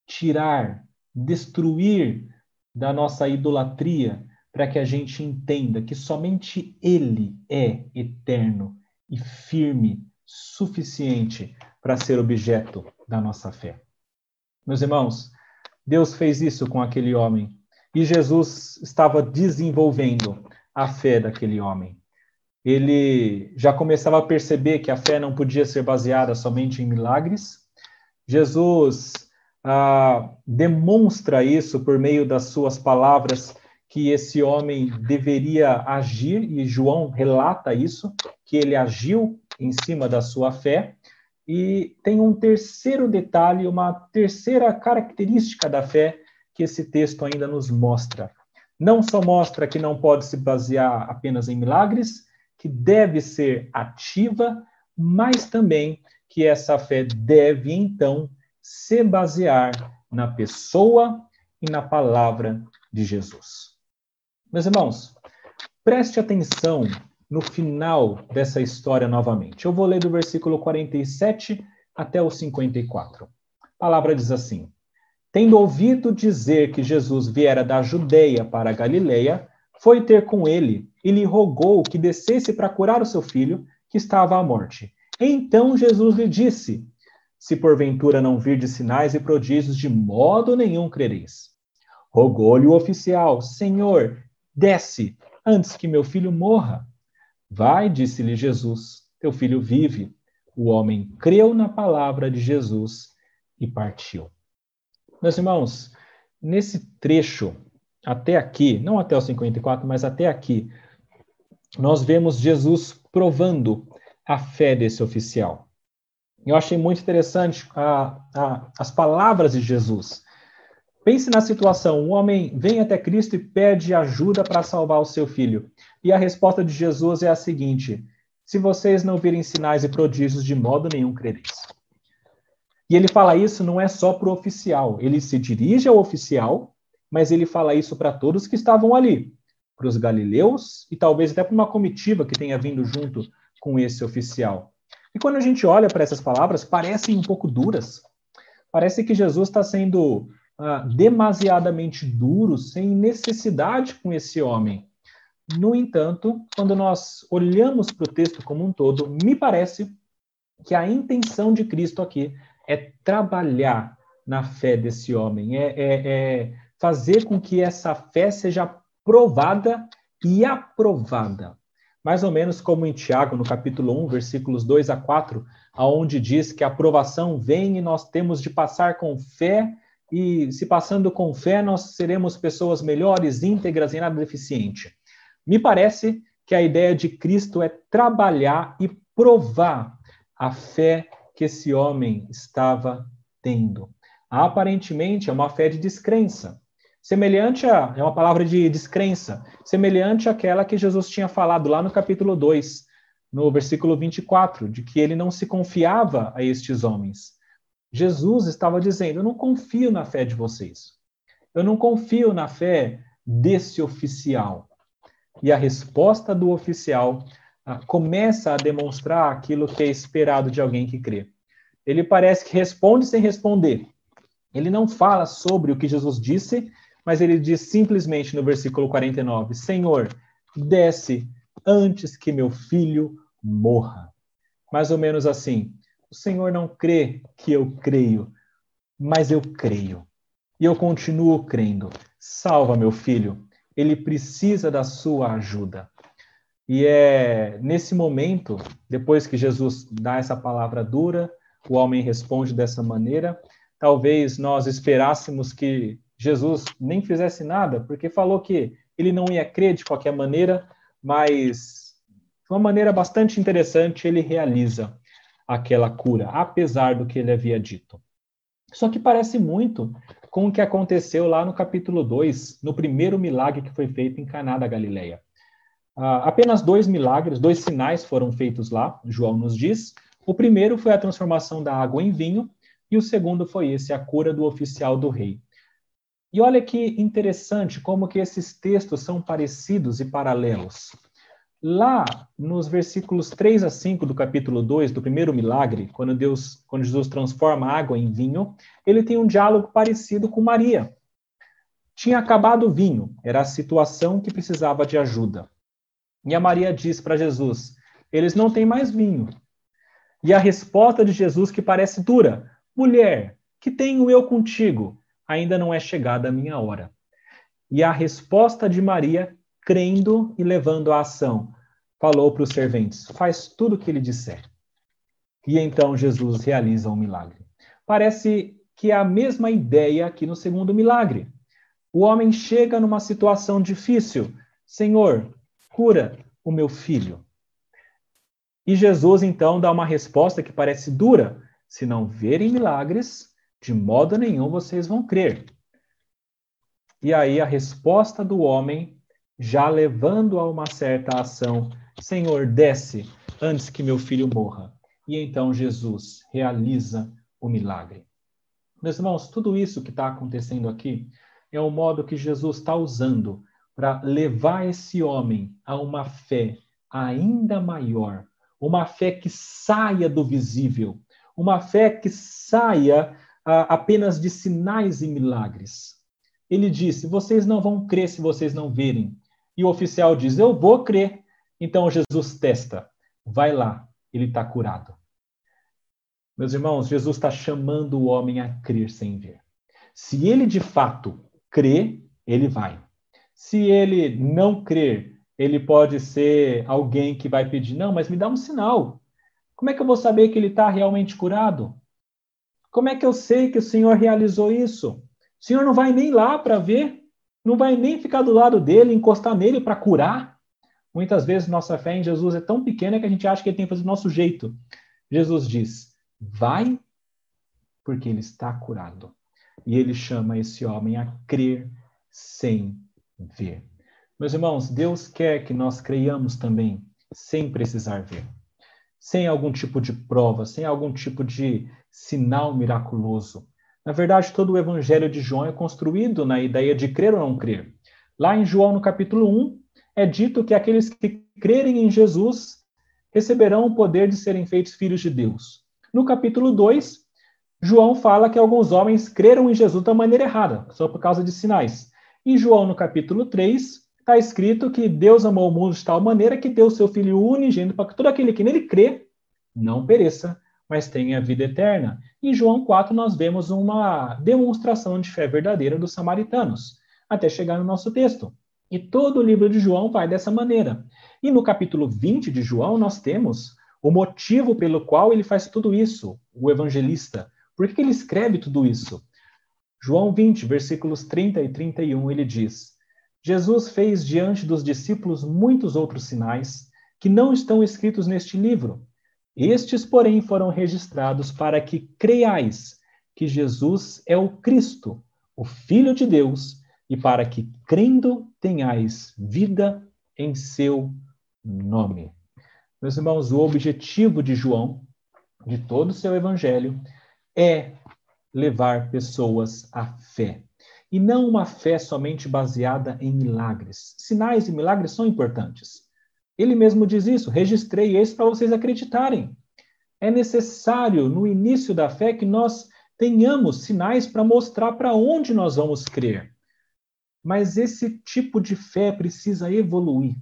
tirar, destruir da nossa idolatria, para que a gente entenda que somente Ele é eterno e firme, suficiente para ser objeto da nossa fé. Meus irmãos, Deus fez isso com aquele homem e Jesus estava desenvolvendo a fé daquele homem. Ele já começava a perceber que a fé não podia ser baseada somente em milagres. Jesus ah, demonstra isso por meio das suas palavras que esse homem deveria agir, e João relata isso, que ele agiu em cima da sua fé. E tem um terceiro detalhe, uma terceira característica da fé que esse texto ainda nos mostra. Não só mostra que não pode se basear apenas em milagres, que deve ser ativa, mas também que essa fé deve, então, se basear na pessoa e na palavra de Jesus. Meus irmãos, preste atenção no final dessa história novamente. Eu vou ler do versículo 47 até o 54. A palavra diz assim: Tendo ouvido dizer que Jesus viera da Judeia para a Galileia, foi ter com ele e lhe rogou que descesse para curar o seu filho, que estava à morte. Então Jesus lhe disse: Se porventura não virdes sinais e prodígios, de modo nenhum crereis. Rogou-lhe o oficial: Senhor, desce, antes que meu filho morra. Vai, disse-lhe Jesus: Teu filho vive. O homem creu na palavra de Jesus e partiu. Meus irmãos, nesse trecho, até aqui, não até o 54, mas até aqui, nós vemos Jesus provando a fé desse oficial. Eu achei muito interessante a, a, as palavras de Jesus. Pense na situação: um homem vem até Cristo e pede ajuda para salvar o seu filho. E a resposta de Jesus é a seguinte: Se vocês não virem sinais e prodígios, de modo nenhum crereis. E ele fala isso não é só para o oficial, ele se dirige ao oficial, mas ele fala isso para todos que estavam ali, para os galileus e talvez até para uma comitiva que tenha vindo junto com esse oficial. E quando a gente olha para essas palavras, parecem um pouco duras. Parece que Jesus está sendo ah, demasiadamente duro, sem necessidade com esse homem. No entanto, quando nós olhamos para o texto como um todo, me parece que a intenção de Cristo aqui é trabalhar na fé desse homem, é, é, é fazer com que essa fé seja provada e aprovada. Mais ou menos como em Tiago, no capítulo 1, versículos 2 a 4, aonde diz que a aprovação vem e nós temos de passar com fé, e se passando com fé, nós seremos pessoas melhores, íntegras e nada deficiente. Me parece que a ideia de Cristo é trabalhar e provar a fé que esse homem estava tendo. Aparentemente é uma fé de descrença, semelhante a é uma palavra de descrença, semelhante àquela que Jesus tinha falado lá no capítulo 2, no versículo 24, de que ele não se confiava a estes homens. Jesus estava dizendo: Eu não confio na fé de vocês. Eu não confio na fé desse oficial. E a resposta do oficial começa a demonstrar aquilo que é esperado de alguém que crê. Ele parece que responde sem responder. Ele não fala sobre o que Jesus disse, mas ele diz simplesmente no versículo 49: Senhor, desce antes que meu filho morra. Mais ou menos assim. O Senhor não crê que eu creio, mas eu creio. E eu continuo crendo. Salva meu filho. Ele precisa da sua ajuda. E é nesse momento, depois que Jesus dá essa palavra dura, o homem responde dessa maneira. Talvez nós esperássemos que Jesus nem fizesse nada, porque falou que ele não ia crer de qualquer maneira, mas de uma maneira bastante interessante ele realiza aquela cura, apesar do que ele havia dito. Só que parece muito com o que aconteceu lá no capítulo 2, no primeiro milagre que foi feito em Caná da Galileia. Uh, apenas dois milagres, dois sinais foram feitos lá, João nos diz. O primeiro foi a transformação da água em vinho, e o segundo foi esse, a cura do oficial do rei. E olha que interessante como que esses textos são parecidos e paralelos. Lá nos versículos 3 a 5 do capítulo 2, do primeiro milagre, quando Deus, quando Jesus transforma água em vinho, ele tem um diálogo parecido com Maria. Tinha acabado o vinho, era a situação que precisava de ajuda. E a Maria diz para Jesus: Eles não têm mais vinho. E a resposta de Jesus, que parece dura: Mulher, que tenho eu contigo? Ainda não é chegada a minha hora. E a resposta de Maria, crendo e levando a ação, falou para os serventes: faz tudo o que ele disser. E então Jesus realiza um milagre. Parece que é a mesma ideia aqui no segundo milagre. O homem chega numa situação difícil. Senhor, cura o meu filho. E Jesus então dá uma resposta que parece dura: se não verem milagres, de modo nenhum vocês vão crer. E aí a resposta do homem, já levando a uma certa ação, Senhor, desce antes que meu filho morra. E então Jesus realiza o milagre. Meus irmãos, tudo isso que está acontecendo aqui é o modo que Jesus está usando para levar esse homem a uma fé ainda maior, uma fé que saia do visível, uma fé que saia apenas de sinais e milagres. Ele disse: Vocês não vão crer se vocês não verem. E o oficial diz: Eu vou crer. Então Jesus testa. Vai lá, ele está curado. Meus irmãos, Jesus está chamando o homem a crer sem ver. Se ele de fato crê, ele vai. Se ele não crer, ele pode ser alguém que vai pedir: Não, mas me dá um sinal. Como é que eu vou saber que ele está realmente curado? Como é que eu sei que o Senhor realizou isso? O Senhor não vai nem lá para ver, não vai nem ficar do lado dele, encostar nele para curar. Muitas vezes nossa fé em Jesus é tão pequena que a gente acha que ele tem que fazer do nosso jeito. Jesus diz: vai, porque ele está curado. E ele chama esse homem a crer sem ver. Meus irmãos, Deus quer que nós creiamos também, sem precisar ver sem algum tipo de prova, sem algum tipo de sinal miraculoso. Na verdade, todo o evangelho de João é construído na ideia de crer ou não crer. Lá em João, no capítulo 1, é dito que aqueles que crerem em Jesus receberão o poder de serem feitos filhos de Deus. No capítulo 2, João fala que alguns homens creram em Jesus da maneira errada, só por causa de sinais. Em João, no capítulo 3, está escrito que Deus amou o mundo de tal maneira que deu seu Filho unigênito para que todo aquele que nele crê não pereça, mas tenha vida eterna. Em João 4, nós vemos uma demonstração de fé verdadeira dos samaritanos, até chegar no nosso texto. E todo o livro de João vai dessa maneira. E no capítulo 20 de João, nós temos o motivo pelo qual ele faz tudo isso, o evangelista. Por que ele escreve tudo isso? João 20, versículos 30 e 31, ele diz: Jesus fez diante dos discípulos muitos outros sinais que não estão escritos neste livro. Estes, porém, foram registrados para que creiais que Jesus é o Cristo, o Filho de Deus, e para que, crendo, tenhais vida em seu nome. Meus irmãos, o objetivo de João, de todo o seu evangelho, é levar pessoas à fé e não uma fé somente baseada em milagres. Sinais e milagres são importantes. Ele mesmo diz isso: registrei esse para vocês acreditarem. É necessário, no início da fé, que nós tenhamos sinais para mostrar para onde nós vamos crer. Mas esse tipo de fé precisa evoluir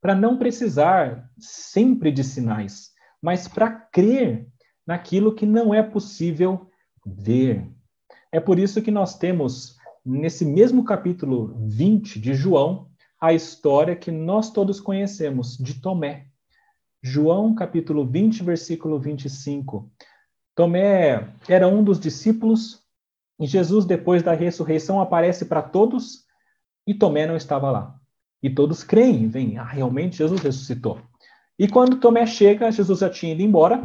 para não precisar sempre de sinais, mas para crer naquilo que não é possível ver. É por isso que nós temos nesse mesmo capítulo 20 de João, a história que nós todos conhecemos de Tomé. João, capítulo 20, versículo 25. Tomé era um dos discípulos e Jesus, depois da ressurreição, aparece para todos e Tomé não estava lá. E todos creem, vem, ah, realmente Jesus ressuscitou. E quando Tomé chega, Jesus já tinha ido embora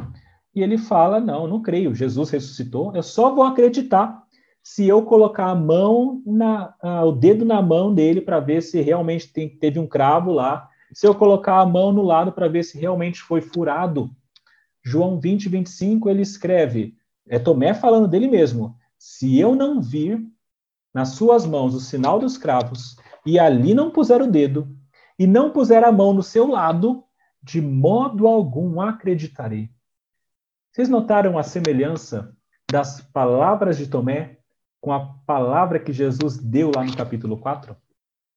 e ele fala: Não, não creio, Jesus ressuscitou, eu só vou acreditar se eu colocar a mão na, o dedo na mão dele para ver se realmente tem, teve um cravo lá, se eu colocar a mão no lado para ver se realmente foi furado. João 20, 25, ele escreve, é Tomé falando dele mesmo, se eu não vir nas suas mãos o sinal dos cravos e ali não puser o dedo e não puser a mão no seu lado, de modo algum acreditarei. Vocês notaram a semelhança das palavras de Tomé com a palavra que Jesus deu lá no capítulo 4?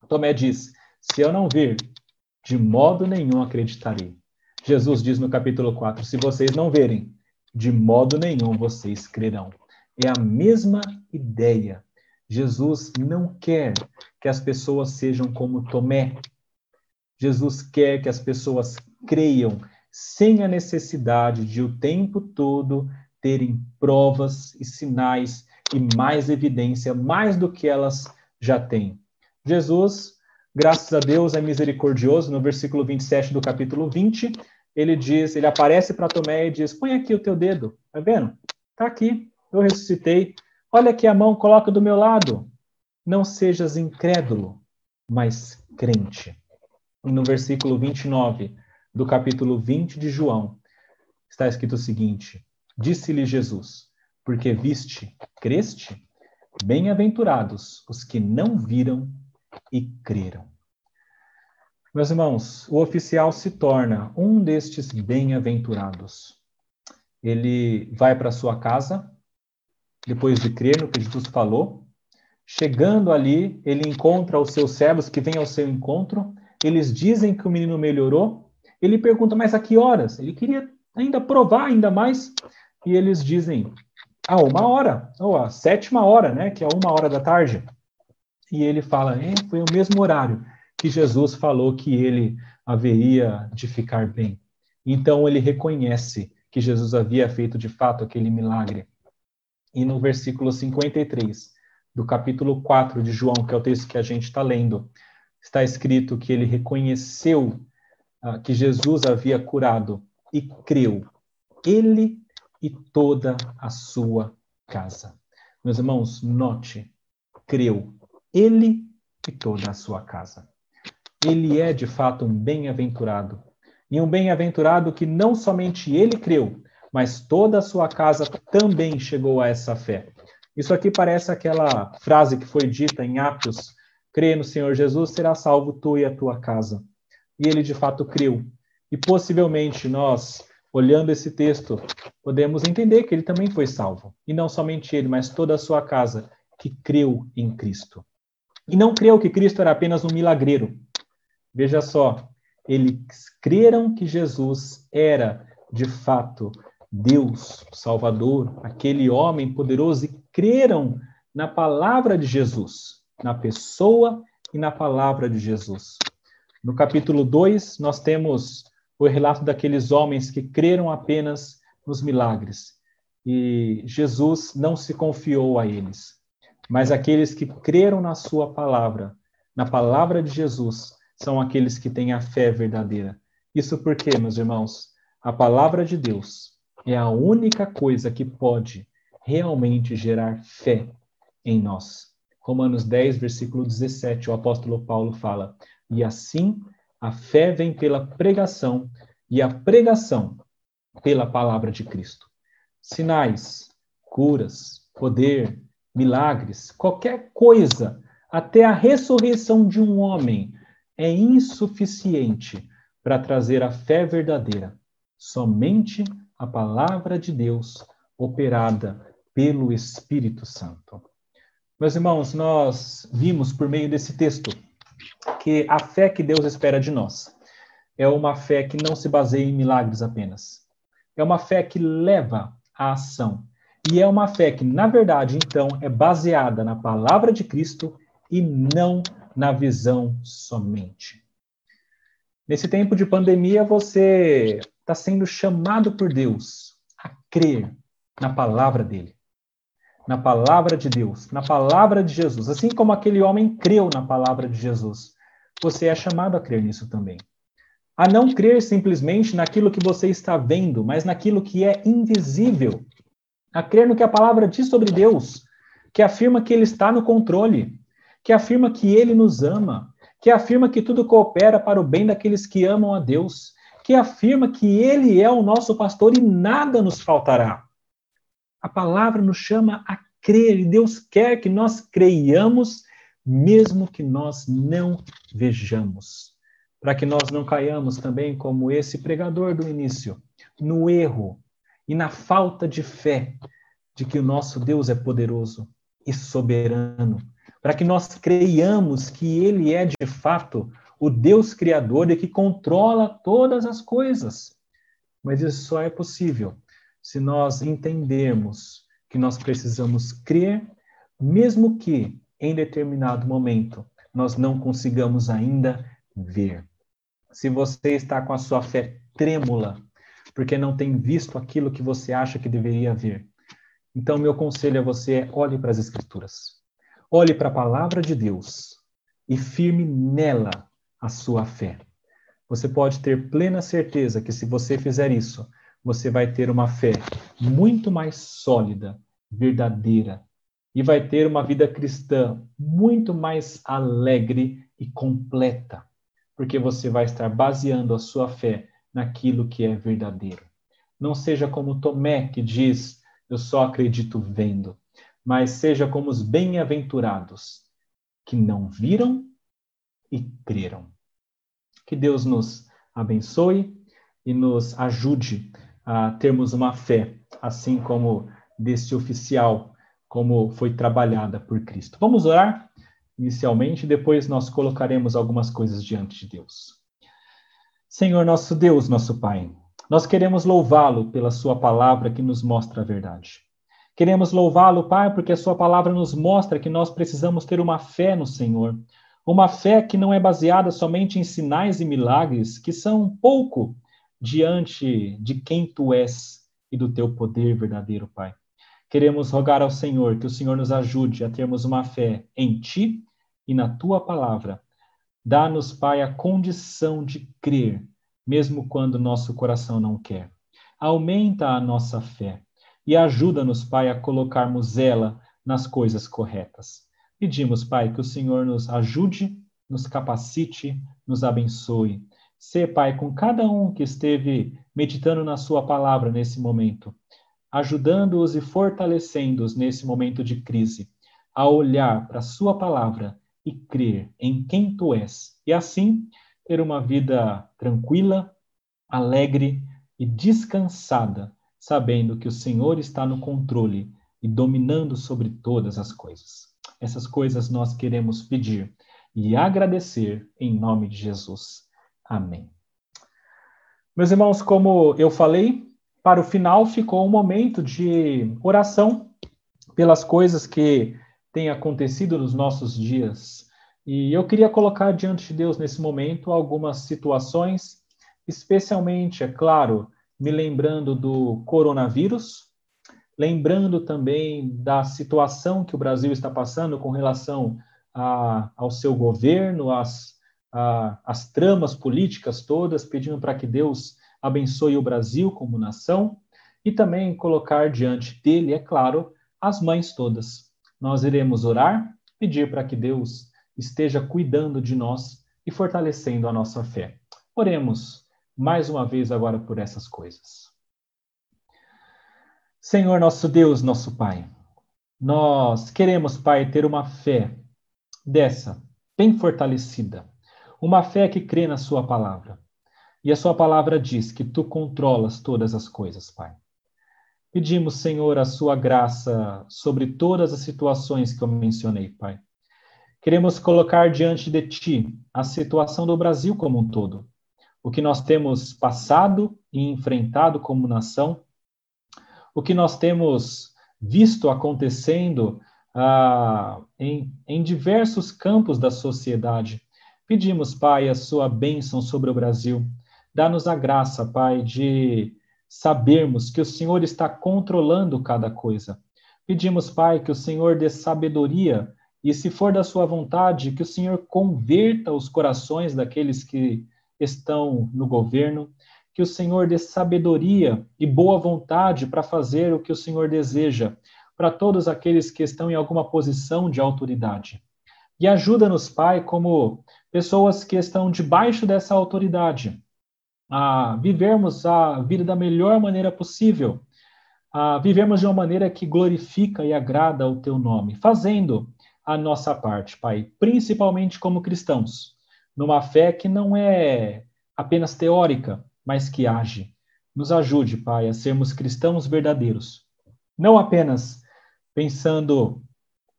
Tomé diz: Se eu não ver, de modo nenhum acreditarei. Jesus diz no capítulo 4: Se vocês não verem, de modo nenhum vocês crerão. É a mesma ideia. Jesus não quer que as pessoas sejam como Tomé. Jesus quer que as pessoas creiam sem a necessidade de o tempo todo terem provas e sinais e mais evidência, mais do que elas já têm. Jesus, graças a Deus, é misericordioso. No versículo 27 do capítulo 20, ele diz, ele aparece para Tomé e diz: "Põe aqui o teu dedo". Tá vendo? Tá aqui. Eu ressuscitei. Olha aqui a mão, coloca do meu lado. Não sejas incrédulo, mas crente. No versículo 29 do capítulo 20 de João, está escrito o seguinte: Disse-lhe Jesus: Porque viste, creste? Bem-aventurados os que não viram e creram. Meus irmãos, o oficial se torna um destes bem-aventurados. Ele vai para sua casa, depois de crer no que Jesus falou. Chegando ali, ele encontra os seus servos que vêm ao seu encontro. Eles dizem que o menino melhorou. Ele pergunta, mas a que horas? Ele queria ainda provar ainda mais. E eles dizem, a uma hora, ou a sétima hora, né? Que é uma hora da tarde. E ele fala, é, foi o mesmo horário que Jesus falou que ele haveria de ficar bem. Então ele reconhece que Jesus havia feito de fato aquele milagre. E no versículo 53 do capítulo 4 de João, que é o texto que a gente está lendo, está escrito que ele reconheceu uh, que Jesus havia curado e creu. Ele e toda a sua casa. Meus irmãos, note, creu. Ele e toda a sua casa. Ele é de fato um bem-aventurado. E um bem-aventurado que não somente ele creu, mas toda a sua casa também chegou a essa fé. Isso aqui parece aquela frase que foi dita em Atos: crê no Senhor Jesus, será salvo tu e a tua casa. E ele de fato creu. E possivelmente nós, olhando esse texto, podemos entender que ele também foi salvo. E não somente ele, mas toda a sua casa que creu em Cristo. E não creu que Cristo era apenas um milagreiro. Veja só, eles creram que Jesus era, de fato, Deus, Salvador, aquele homem poderoso, e creram na palavra de Jesus, na pessoa e na palavra de Jesus. No capítulo 2, nós temos o relato daqueles homens que creram apenas nos milagres. E Jesus não se confiou a eles, mas aqueles que creram na sua palavra, na palavra de Jesus, são aqueles que têm a fé verdadeira. Isso porque, meus irmãos, a palavra de Deus é a única coisa que pode realmente gerar fé em nós. Romanos 10, versículo 17, o apóstolo Paulo fala: E assim a fé vem pela pregação, e a pregação pela palavra de Cristo. Sinais, curas, poder, milagres, qualquer coisa, até a ressurreição de um homem, é insuficiente para trazer a fé verdadeira. Somente a palavra de Deus operada pelo Espírito Santo. Meus irmãos, nós vimos por meio desse texto que a fé que Deus espera de nós é uma fé que não se baseia em milagres apenas. É uma fé que leva à ação. E é uma fé que, na verdade, então, é baseada na palavra de Cristo e não na visão somente. Nesse tempo de pandemia, você está sendo chamado por Deus a crer na palavra dele, na palavra de Deus, na palavra de Jesus. Assim como aquele homem creu na palavra de Jesus, você é chamado a crer nisso também. A não crer simplesmente naquilo que você está vendo, mas naquilo que é invisível. A crer no que a palavra diz sobre Deus, que afirma que ele está no controle, que afirma que ele nos ama, que afirma que tudo coopera para o bem daqueles que amam a Deus, que afirma que Ele é o nosso pastor e nada nos faltará. A palavra nos chama a crer e Deus quer que nós creiamos, mesmo que nós não vejamos. para que nós não caiamos também como esse pregador do início, no erro e na falta de fé de que o nosso Deus é poderoso e soberano, para que nós creiamos que ele é de fato o Deus criador e que controla todas as coisas. Mas isso só é possível se nós entendermos que nós precisamos crer, mesmo que em determinado momento nós não consigamos ainda ver. Se você está com a sua fé trêmula, porque não tem visto aquilo que você acha que deveria ver, então meu conselho a você é olhe para as Escrituras. Olhe para a palavra de Deus e firme nela a sua fé. Você pode ter plena certeza que se você fizer isso, você vai ter uma fé muito mais sólida, verdadeira, e vai ter uma vida cristã muito mais alegre e completa, porque você vai estar baseando a sua fé naquilo que é verdadeiro. Não seja como Tomé que diz: Eu só acredito vendo, mas seja como os bem-aventurados que não viram e creram. Que Deus nos abençoe e nos ajude a termos uma fé, assim como desse oficial, como foi trabalhada por Cristo. Vamos orar inicialmente, depois nós colocaremos algumas coisas diante de Deus. Senhor nosso Deus, nosso Pai, nós queremos louvá-lo pela Sua palavra que nos mostra a verdade. Queremos louvá-lo, Pai, porque a Sua palavra nos mostra que nós precisamos ter uma fé no Senhor. Uma fé que não é baseada somente em sinais e milagres, que são pouco diante de quem tu és e do teu poder verdadeiro, Pai. Queremos rogar ao Senhor que o Senhor nos ajude a termos uma fé em ti e na tua palavra. Dá-nos, Pai, a condição de crer, mesmo quando nosso coração não quer. Aumenta a nossa fé e ajuda-nos, Pai, a colocarmos ela nas coisas corretas. Pedimos, Pai, que o Senhor nos ajude, nos capacite, nos abençoe ser, Pai, com cada um que esteve meditando na Sua palavra nesse momento, ajudando-os e fortalecendo-os nesse momento de crise, a olhar para a Sua palavra e crer em quem Tu és, e assim ter uma vida tranquila, alegre e descansada, sabendo que o Senhor está no controle e dominando sobre todas as coisas. Essas coisas nós queremos pedir e agradecer em nome de Jesus. Amém. Meus irmãos, como eu falei, para o final ficou um momento de oração pelas coisas que têm acontecido nos nossos dias. E eu queria colocar diante de Deus nesse momento algumas situações, especialmente, é claro, me lembrando do coronavírus, lembrando também da situação que o Brasil está passando com relação a, ao seu governo, às a, as tramas políticas todas, pedindo para que Deus abençoe o Brasil como nação e também colocar diante dele, é claro, as mães todas. Nós iremos orar, pedir para que Deus esteja cuidando de nós e fortalecendo a nossa fé. Oremos mais uma vez agora por essas coisas. Senhor nosso Deus, nosso Pai, nós queremos, Pai, ter uma fé dessa, bem fortalecida, uma fé que crê na Sua palavra. E a Sua palavra diz que Tu controlas todas as coisas, Pai. Pedimos, Senhor, a Sua graça sobre todas as situações que eu mencionei, Pai. Queremos colocar diante de Ti a situação do Brasil como um todo, o que nós temos passado e enfrentado como nação, o que nós temos visto acontecendo ah, em, em diversos campos da sociedade Pedimos, Pai, a sua bênção sobre o Brasil. Dá-nos a graça, Pai, de sabermos que o Senhor está controlando cada coisa. Pedimos, Pai, que o Senhor dê sabedoria e, se for da sua vontade, que o Senhor converta os corações daqueles que estão no governo, que o Senhor dê sabedoria e boa vontade para fazer o que o Senhor deseja para todos aqueles que estão em alguma posição de autoridade. E ajuda-nos, Pai, como pessoas que estão debaixo dessa autoridade, a vivermos a vida da melhor maneira possível, a vivermos de uma maneira que glorifica e agrada o teu nome, fazendo a nossa parte, Pai, principalmente como cristãos. numa fé que não é apenas teórica, mas que age. Nos ajude, Pai, a sermos cristãos verdadeiros, não apenas pensando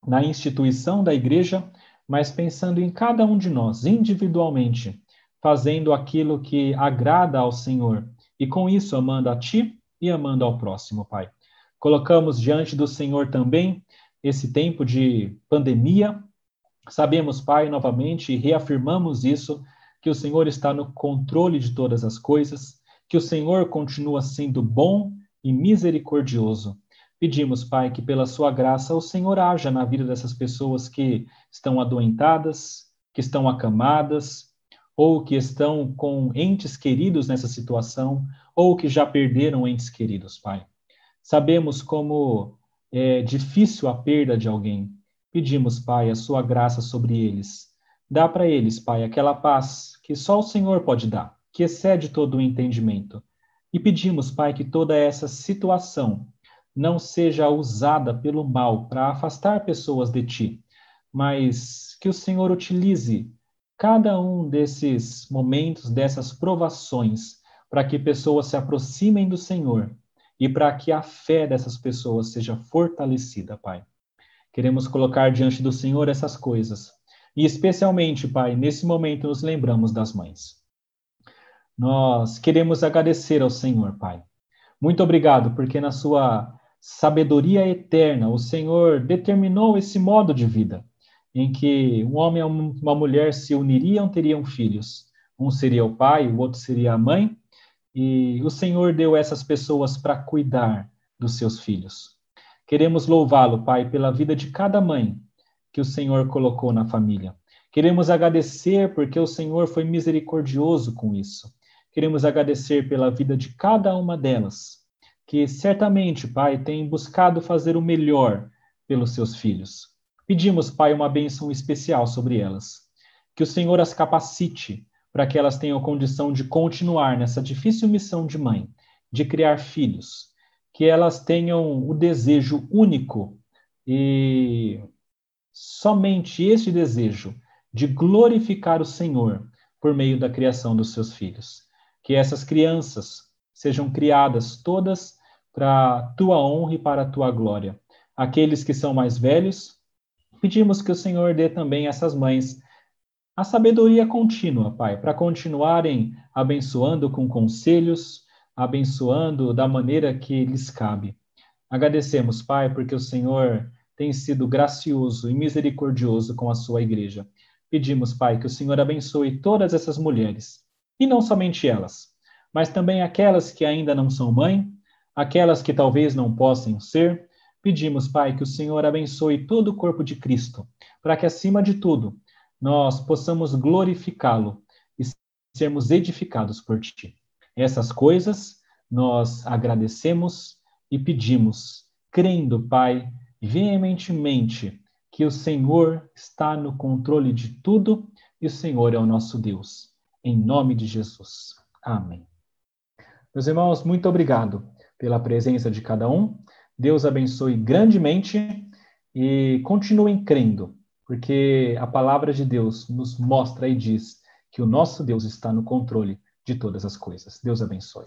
na instituição da igreja, mas pensando em cada um de nós individualmente, fazendo aquilo que agrada ao Senhor e com isso amando a Ti e amando ao próximo, Pai. Colocamos diante do Senhor também esse tempo de pandemia. Sabemos, Pai, novamente, e reafirmamos isso, que o Senhor está no controle de todas as coisas, que o Senhor continua sendo bom e misericordioso. Pedimos, Pai, que pela sua graça o Senhor haja na vida dessas pessoas que estão adoentadas, que estão acamadas, ou que estão com entes queridos nessa situação, ou que já perderam entes queridos, Pai. Sabemos como é difícil a perda de alguém. Pedimos, Pai, a sua graça sobre eles. Dá para eles, Pai, aquela paz que só o Senhor pode dar, que excede todo o entendimento. E pedimos, Pai, que toda essa situação não seja usada pelo mal para afastar pessoas de Ti, mas que o Senhor utilize cada um desses momentos, dessas provações, para que pessoas se aproximem do Senhor e para que a fé dessas pessoas seja fortalecida, Pai. Queremos colocar diante do Senhor essas coisas. E especialmente, Pai, nesse momento nos lembramos das mães. Nós queremos agradecer ao Senhor, Pai. Muito obrigado, porque na sua sabedoria eterna o Senhor determinou esse modo de vida em que um homem e uma mulher se uniriam, teriam filhos. Um seria o pai, o outro seria a mãe, e o Senhor deu essas pessoas para cuidar dos seus filhos. Queremos louvá-lo, Pai, pela vida de cada mãe que o Senhor colocou na família. Queremos agradecer porque o Senhor foi misericordioso com isso. Queremos agradecer pela vida de cada uma delas, que certamente, Pai, tem buscado fazer o melhor pelos seus filhos. Pedimos, Pai, uma bênção especial sobre elas. Que o Senhor as capacite para que elas tenham condição de continuar nessa difícil missão de mãe, de criar filhos. Que elas tenham o desejo único e somente este desejo de glorificar o Senhor por meio da criação dos seus filhos. Que essas crianças sejam criadas todas para a tua honra e para a tua glória. Aqueles que são mais velhos, Pedimos que o Senhor dê também a essas mães a sabedoria contínua, Pai, para continuarem abençoando com conselhos, abençoando da maneira que lhes cabe. Agradecemos, Pai, porque o Senhor tem sido gracioso e misericordioso com a sua igreja. Pedimos, Pai, que o Senhor abençoe todas essas mulheres, e não somente elas, mas também aquelas que ainda não são mãe, aquelas que talvez não possam ser, Pedimos, Pai, que o Senhor abençoe todo o corpo de Cristo, para que, acima de tudo, nós possamos glorificá-lo e sermos edificados por Ti. Essas coisas nós agradecemos e pedimos, crendo, Pai, veementemente que o Senhor está no controle de tudo e o Senhor é o nosso Deus. Em nome de Jesus. Amém. Meus irmãos, muito obrigado pela presença de cada um. Deus abençoe grandemente e continuem crendo, porque a palavra de Deus nos mostra e diz que o nosso Deus está no controle de todas as coisas. Deus abençoe.